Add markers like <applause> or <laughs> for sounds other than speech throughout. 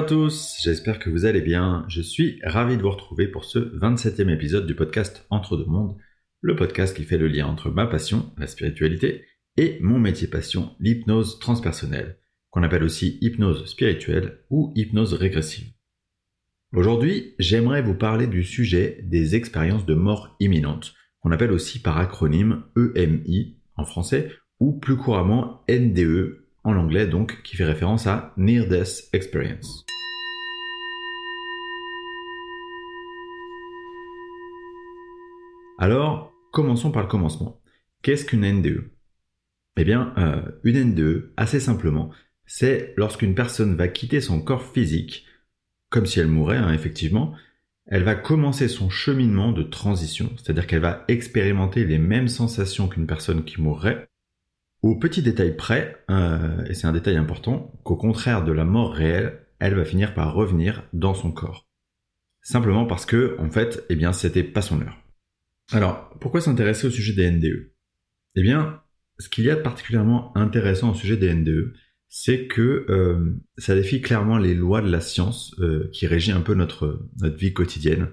À tous, j'espère que vous allez bien. Je suis ravi de vous retrouver pour ce 27e épisode du podcast Entre deux mondes, le podcast qui fait le lien entre ma passion, la spiritualité, et mon métier passion, l'hypnose transpersonnelle, qu'on appelle aussi hypnose spirituelle ou hypnose régressive. Aujourd'hui, j'aimerais vous parler du sujet des expériences de mort imminente, qu'on appelle aussi par acronyme EMI en français, ou plus couramment NDE en anglais donc, qui fait référence à Near Death Experience. Alors, commençons par le commencement. Qu'est-ce qu'une NDE Eh bien, euh, une NDE, assez simplement, c'est lorsqu'une personne va quitter son corps physique, comme si elle mourait, hein, effectivement, elle va commencer son cheminement de transition, c'est-à-dire qu'elle va expérimenter les mêmes sensations qu'une personne qui mourrait, au petit détail près, euh, et c'est un détail important, qu'au contraire de la mort réelle, elle va finir par revenir dans son corps. Simplement parce que, en fait, eh bien, c'était pas son heure. Alors, pourquoi s'intéresser au sujet des NDE Eh bien, ce qu'il y a de particulièrement intéressant au sujet des NDE, c'est que euh, ça défie clairement les lois de la science euh, qui régit un peu notre, notre vie quotidienne.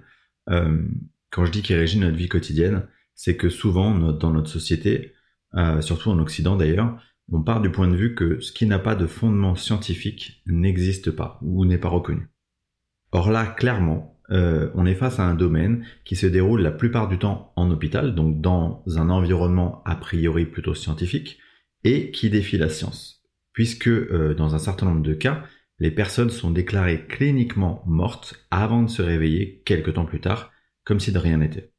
quand je dis qui régit notre vie quotidienne, c'est que souvent, dans notre société, euh, surtout en Occident d'ailleurs, on part du point de vue que ce qui n'a pas de fondement scientifique n'existe pas ou n'est pas reconnu. Or là, clairement, euh, on est face à un domaine qui se déroule la plupart du temps en hôpital, donc dans un environnement a priori plutôt scientifique, et qui défie la science, puisque euh, dans un certain nombre de cas, les personnes sont déclarées cliniquement mortes avant de se réveiller quelques temps plus tard, comme si de rien n'était.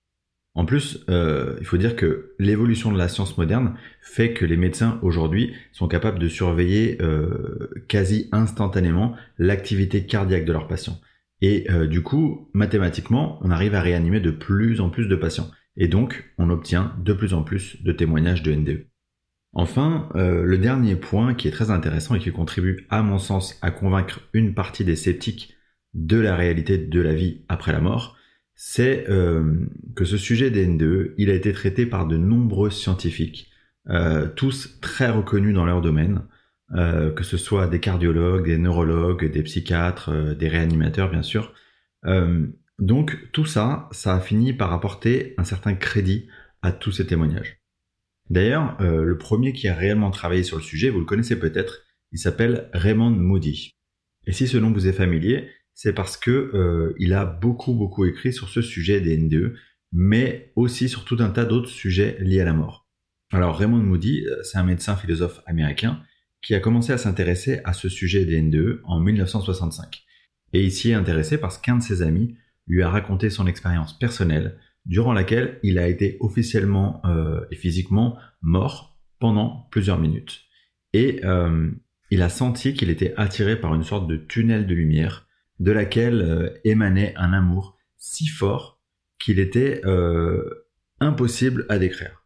En plus, euh, il faut dire que l'évolution de la science moderne fait que les médecins aujourd'hui sont capables de surveiller euh, quasi instantanément l'activité cardiaque de leurs patients. Et euh, du coup, mathématiquement, on arrive à réanimer de plus en plus de patients. Et donc, on obtient de plus en plus de témoignages de NDE. Enfin, le dernier point qui est très intéressant et qui contribue à mon sens à convaincre une partie des sceptiques de la réalité de la vie après la mort, c'est euh, que ce sujet des NDE, il a été traité par de nombreux scientifiques, euh, tous très reconnus dans leur domaine, euh, que ce soit des cardiologues, des neurologues, des psychiatres, des réanimateurs bien sûr. donc tout ça, ça a fini par apporter un certain crédit à tous ces témoignages. D'ailleurs, le premier qui a réellement travaillé sur le sujet, vous le connaissez peut-être, il s'appelle Raymond Moody. Et si ce nom vous est familier, c'est parce que euh, il a beaucoup beaucoup écrit sur ce sujet des NDE, mais aussi sur tout un tas d'autres sujets liés à la mort. Alors Raymond Moody, euh, c'est un médecin philosophe américain qui a commencé à s'intéresser à ce sujet des NDE en 1965. Et il s'y est intéressé parce qu'un de ses amis lui a raconté son expérience personnelle durant laquelle il a été officiellement euh, et physiquement mort pendant plusieurs minutes. Et il a senti qu'il était attiré par une sorte de tunnel de lumière de laquelle euh, émanait un amour si fort qu'il était euh, impossible à décrire.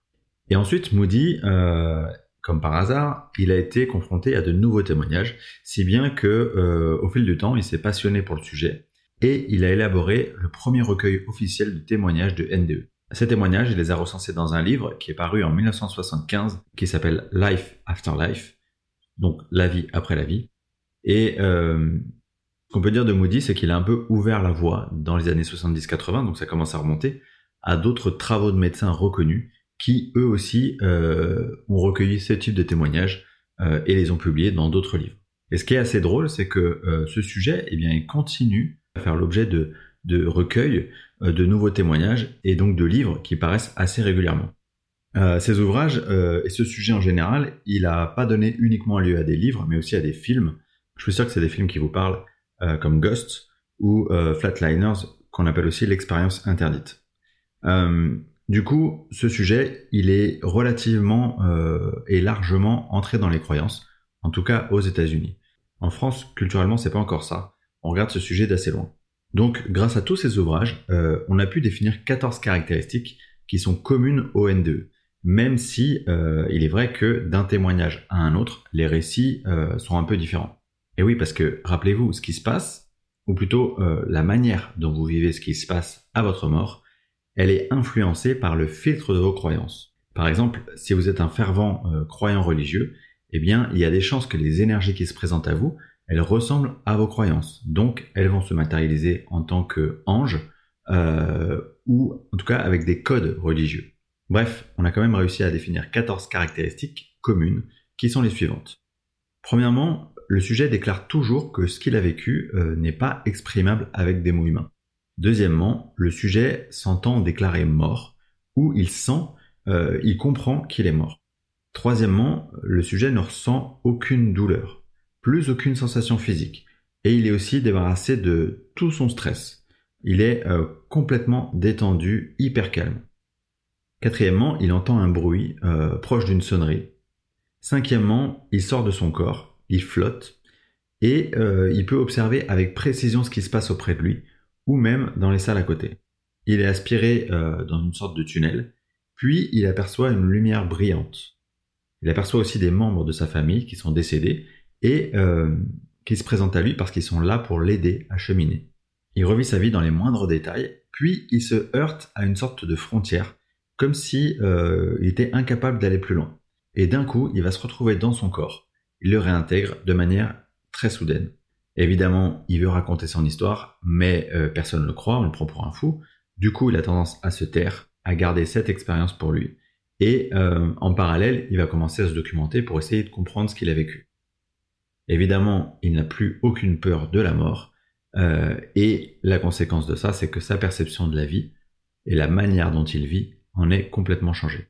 Et ensuite, Moody, euh, comme par hasard, il a été confronté à de nouveaux témoignages, si bien que, au fil du temps, il s'est passionné pour le sujet et il a élaboré le premier recueil officiel de témoignages de NDE. Ces témoignages, il les a recensés dans un livre qui est paru en 1975, qui s'appelle Life After Life, donc la vie après la vie. Et qu'on peut dire de Moody, c'est qu'il a un peu ouvert la voie dans les années 70-80, donc ça commence à remonter, à d'autres travaux de médecins reconnus qui, eux aussi, euh, ont recueilli ce type de témoignages euh, et les ont publiés dans d'autres livres. Et ce qui est assez drôle, c'est que euh, ce sujet, eh bien, il continue à faire l'objet de, de recueils, de nouveaux témoignages et donc de livres qui paraissent assez régulièrement. ces ouvrages et ce sujet en général, il n'a pas donné uniquement lieu à des livres, mais aussi à des films. Je suis sûr que c'est des films qui vous parlent euh, comme Ghost ou euh, Flatliners, qu'on appelle aussi l'expérience interdite. Euh, du coup, ce sujet, il est relativement et largement entré dans les croyances, en tout cas aux États-Unis. En France, culturellement, c'est pas encore ça. On regarde ce sujet d'assez loin. Donc, grâce à tous ces ouvrages, on a pu définir 14 caractéristiques qui sont communes au NDE, même si il est vrai que d'un témoignage à un autre, les récits sont un peu différents. Et oui, parce que rappelez-vous, ce qui se passe, ou plutôt euh, la manière dont vous vivez ce qui se passe à votre mort, elle est influencée par le filtre de vos croyances. Par exemple, si vous êtes un fervent euh, croyant religieux, eh bien, il y a des chances que les énergies qui se présentent à vous, elles ressemblent à vos croyances. Donc, elles vont se matérialiser en tant qu'anges, euh, ou en tout cas avec des codes religieux. Bref, on a quand même réussi à définir 14 caractéristiques communes qui sont les suivantes. Premièrement, le sujet déclare toujours que ce qu'il a vécu euh, n'est pas exprimable avec des mots humains. Deuxièmement, le sujet s'entend déclarer mort, ou il sent, euh, il comprend qu'il est mort. Troisièmement, le sujet ne ressent aucune douleur, plus aucune sensation physique, et il est aussi débarrassé de tout son stress. Il est euh, complètement détendu, hyper calme. Quatrièmement, il entend un bruit proche d'une sonnerie. Cinquièmement, il sort de son corps, il flotte, et euh, il peut observer avec précision ce qui se passe auprès de lui, ou même dans les salles à côté. Il est aspiré dans une sorte de tunnel, puis il aperçoit une lumière brillante. Il aperçoit aussi des membres de sa famille qui sont décédés et euh, qui se présentent à lui parce qu'ils sont là pour l'aider à cheminer. Il revit sa vie dans les moindres détails, puis il se heurte à une sorte de frontière, comme si euh, il était incapable d'aller plus loin. Et d'un coup, il va se retrouver dans son corps. Il le réintègre de manière très soudaine. Évidemment, il veut raconter son histoire, mais euh, personne ne le croit, on le prend pour un fou. Du coup, il a tendance à se taire, à garder cette expérience pour lui. Et euh, en parallèle, il va commencer à se documenter pour essayer de comprendre ce qu'il a vécu. Évidemment, il n'a plus aucune peur de la mort, euh, et la conséquence de ça, c'est que sa perception de la vie et la manière dont il vit en est complètement changée.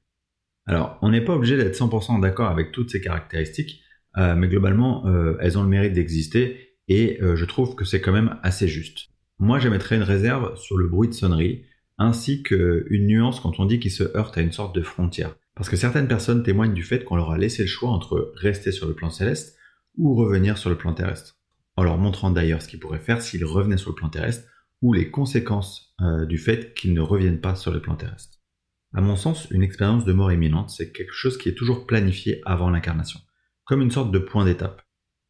Alors, on n'est pas obligé d'être 100% d'accord avec toutes ces caractéristiques, euh, mais globalement, elles ont le mérite d'exister, et je trouve que c'est quand même assez juste. Moi, j'émettrais une réserve sur le bruit de sonnerie, ainsi qu'une nuance quand on dit qu'il se heurte à une sorte de frontière. Parce que certaines personnes témoignent du fait qu'on leur a laissé le choix entre rester sur le plan céleste ou revenir sur le plan terrestre. En leur montrant d'ailleurs ce qu'ils pourraient faire s'ils revenaient sur le plan terrestre ou les conséquences euh, du fait qu'ils ne reviennent pas sur le plan terrestre. À mon sens, une expérience de mort imminente, c'est quelque chose qui est toujours planifié avant l'incarnation, comme une sorte de point d'étape.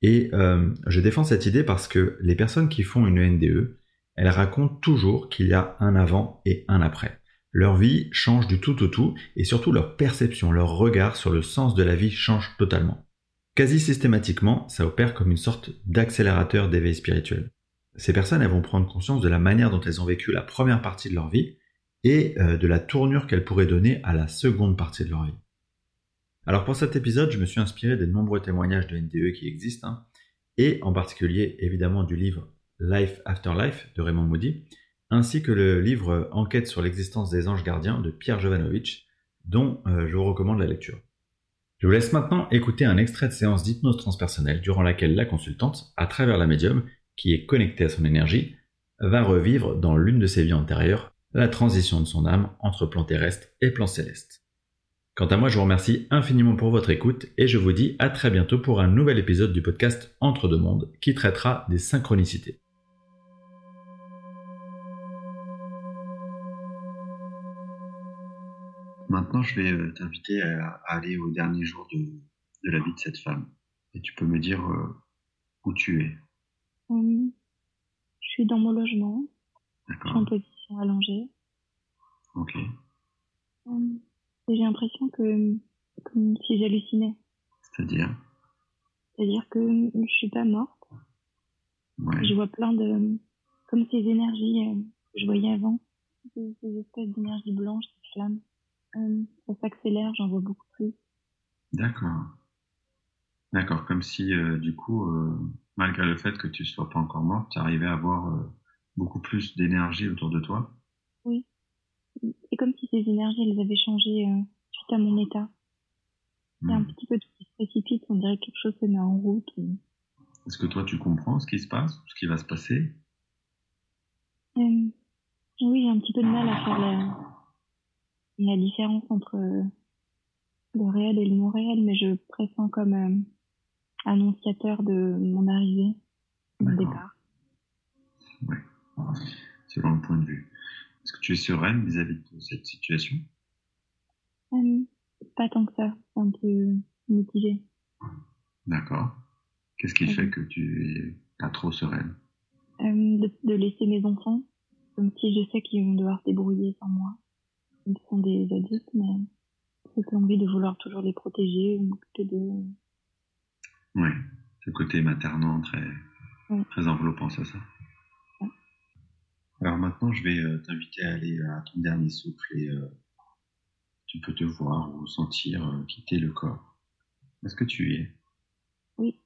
Et euh, je défends cette idée parce que les personnes qui font une NDE, elles racontent toujours qu'il y a un avant et un après. Leur vie change du tout au tout et surtout leur perception, leur regard sur le sens de la vie change totalement. Quasi systématiquement, ça opère comme une sorte d'accélérateur d'éveil spirituel. Ces personnes, elles vont prendre conscience de la manière dont elles ont vécu la première partie de leur vie et euh, de la tournure qu'elles pourraient donner à la seconde partie de leur vie. Alors pour cet épisode, je me suis inspiré des nombreux témoignages de NDE qui existent, hein, et en particulier évidemment du livre Life After Life de Raymond Moody, ainsi que le livre Enquête sur l'existence des anges gardiens de Pierre Jovanovic, dont euh, je vous recommande la lecture. Je vous laisse maintenant écouter un extrait de séance d'hypnose transpersonnelle durant laquelle la consultante, à travers la médium, qui est connectée à son énergie, va revivre dans l'une de ses vies antérieures la transition de son âme entre plan terrestre et plan céleste. Quant à moi, je vous remercie infiniment pour votre écoute et je vous dis à très bientôt pour un nouvel épisode du podcast Entre deux mondes qui traitera des synchronicités. Maintenant, je vais euh, t'inviter à, aller au dernier jour de, la vie de cette femme. Et tu peux me dire euh, où tu es. je suis dans mon logement. Je suis en position allongée. Ok. J'ai l'impression que comme si j'hallucinais. C'est-à-dire? C'est-à-dire que je suis pas morte. Je vois plein de comme ces énergies euh, que je voyais avant, ces, ces espèces d'énergie blanche, ces flammes. Euh, ça s'accélère, j'en vois beaucoup plus. D'accord. D'accord, comme si euh, du coup, malgré le fait que tu sois pas encore morte, tu arrivais à avoir beaucoup plus d'énergie autour de toi. C'est comme si ces énergies, elles avaient changé suite à mon état. Il y a un hmm. petit peu de qui se précipite, on dirait que quelque chose se met en route. Est-ce que toi, tu comprends ce qui se passe, ce qui va se passer? Oui, j'ai un petit peu de mal à faire la, la différence entre le réel et le non réel, mais je pressens comme euh, annonciateur de mon arrivée, mon départ. Oui, selon le point de vue. Est-ce que tu es sereine vis-à-vis de cette situation? Euh, Pas tant que ça, un peu mitigé. D'accord. Qu'est-ce qui fait que tu es pas trop sereine? Euh, de, de laisser mes enfants, comme si je sais qu'ils vont devoir se débrouiller sans moi. Ils sont des adultes, mais j'ai envie de vouloir toujours les protéger, m'occuper d'eux. Oui, Ce côté maternant très, très enveloppant, c'est ça? Alors maintenant, je vais euh, t'inviter à aller à ton dernier souffle et euh, tu peux te voir ou sentir euh, quitter le corps. Est-ce que tu y es? Oui.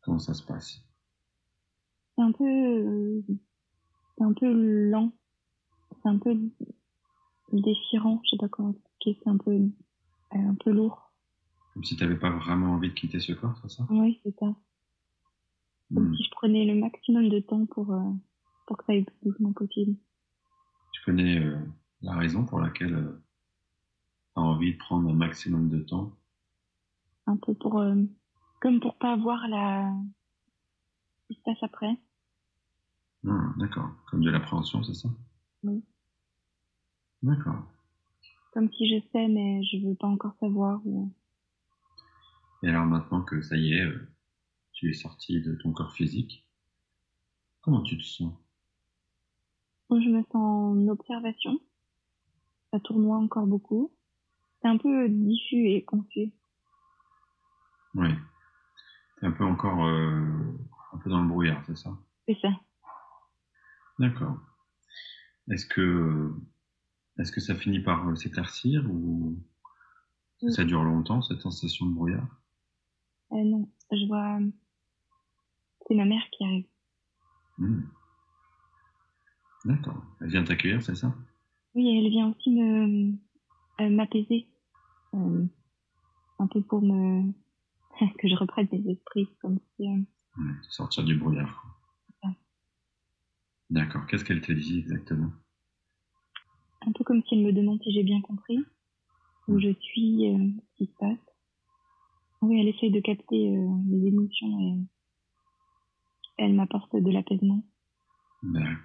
Comment ça se passe? C'est un peu, c'est un peu lent. C'est un peu déchirant. Je sais pas comment expliquer. C'est un peu, un peu lourd. Comme si tu n'avais pas vraiment envie de quitter ce corps, c'est ça? Oui, c'est ça. Comme hmm. si je prenais le maximum de temps pour, euh, pour que ça aille le plus doucement possible. Tu connais euh, la raison pour laquelle euh, tu as envie de prendre un maximum de temps? Un peu pour. comme pour pas avoir la. ce qui se passe après. Ah, d'accord. Comme de l'appréhension, c'est ça? Oui. D'accord. Comme si je sais, mais je veux pas encore savoir. Ou... Et alors maintenant que ça y est, euh, tu es sorti de ton corps physique, comment tu te sens? Je me sens en observation. Ça tournoie encore beaucoup. C'est un peu diffus et confus. Oui. C'est un peu encore euh, un peu dans le brouillard, c'est ça? C'est ça. D'accord. Est-ce que est-ce que ça finit par euh, s'éclaircir ou ça dure longtemps cette sensation de brouillard? Euh, non, je vois. C'est ma mère qui arrive. Hmm. D'accord. Elle vient t'accueillir, c'est ça? Oui, elle vient aussi me euh, m'apaiser. Euh, un peu pour me. <laughs> que je reprenne mes esprits, comme si. sortir du brouillard. D'accord. Qu'est-ce qu'elle te dit exactement? Un peu comme si elle me demande si j'ai bien compris, où je suis, ce qui se passe. Oui, elle essaye de capter euh, les émotions et elle m'apporte de l'apaisement. D'accord.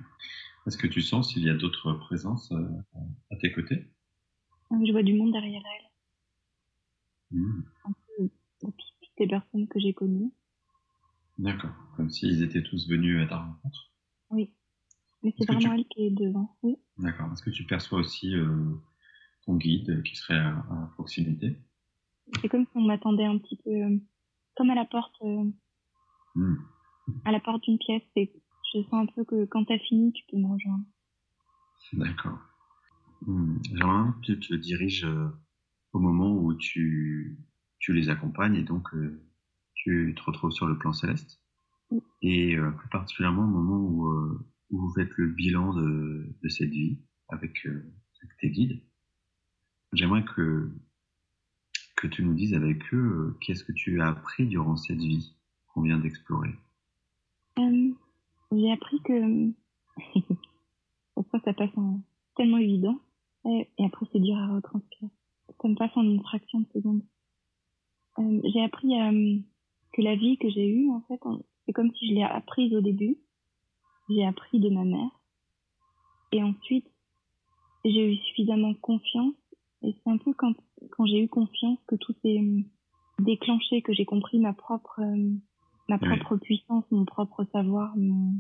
Est-ce que tu sens s'il y a d'autres présences euh, à tes côtés? Ah Je vois du monde derrière elle. Mmh. Un peu toutes les personnes que j'ai connues. D'accord. Comme s'ils étaient tous venus à ta rencontre Oui. Mais c'est vraiment elle qui est devant. Oui. D'accord. Est-ce que tu perçois aussi euh, ton guide qui serait à proximité? C'est comme si on m'attendait un petit peu, euh, comme à la porte, euh, hmm. à la porte d'une pièce. Et je sens un peu que quand t'as fini, tu peux me rejoindre. D'accord. Hmm. J'aimerais que tu te diriges euh, au moment où tu, tu les accompagnes et donc tu te retrouves sur le plan céleste. Et plus particulièrement au moment où, où, vous faites le bilan de, de cette vie avec, avec tes guides. J'aimerais que que tu nous dises avec eux euh, qu'est-ce que tu as appris durant cette vie qu'on vient d'explorer? Euh, j'ai appris que <laughs> pourquoi ça passe en tellement évident et, après c'est dur à retranscrire. Ça me passe en une fraction de seconde. Euh, j'ai appris que la vie que j'ai eue en fait c'est comme si je l'ai apprise au début. J'ai appris de ma mère et ensuite j'ai eu suffisamment confiance et c'est un peu quand, quand j'ai eu confiance que tout s'est euh, déclenché, que j'ai compris ma propre, euh, ma propre puissance, mon propre savoir, mon,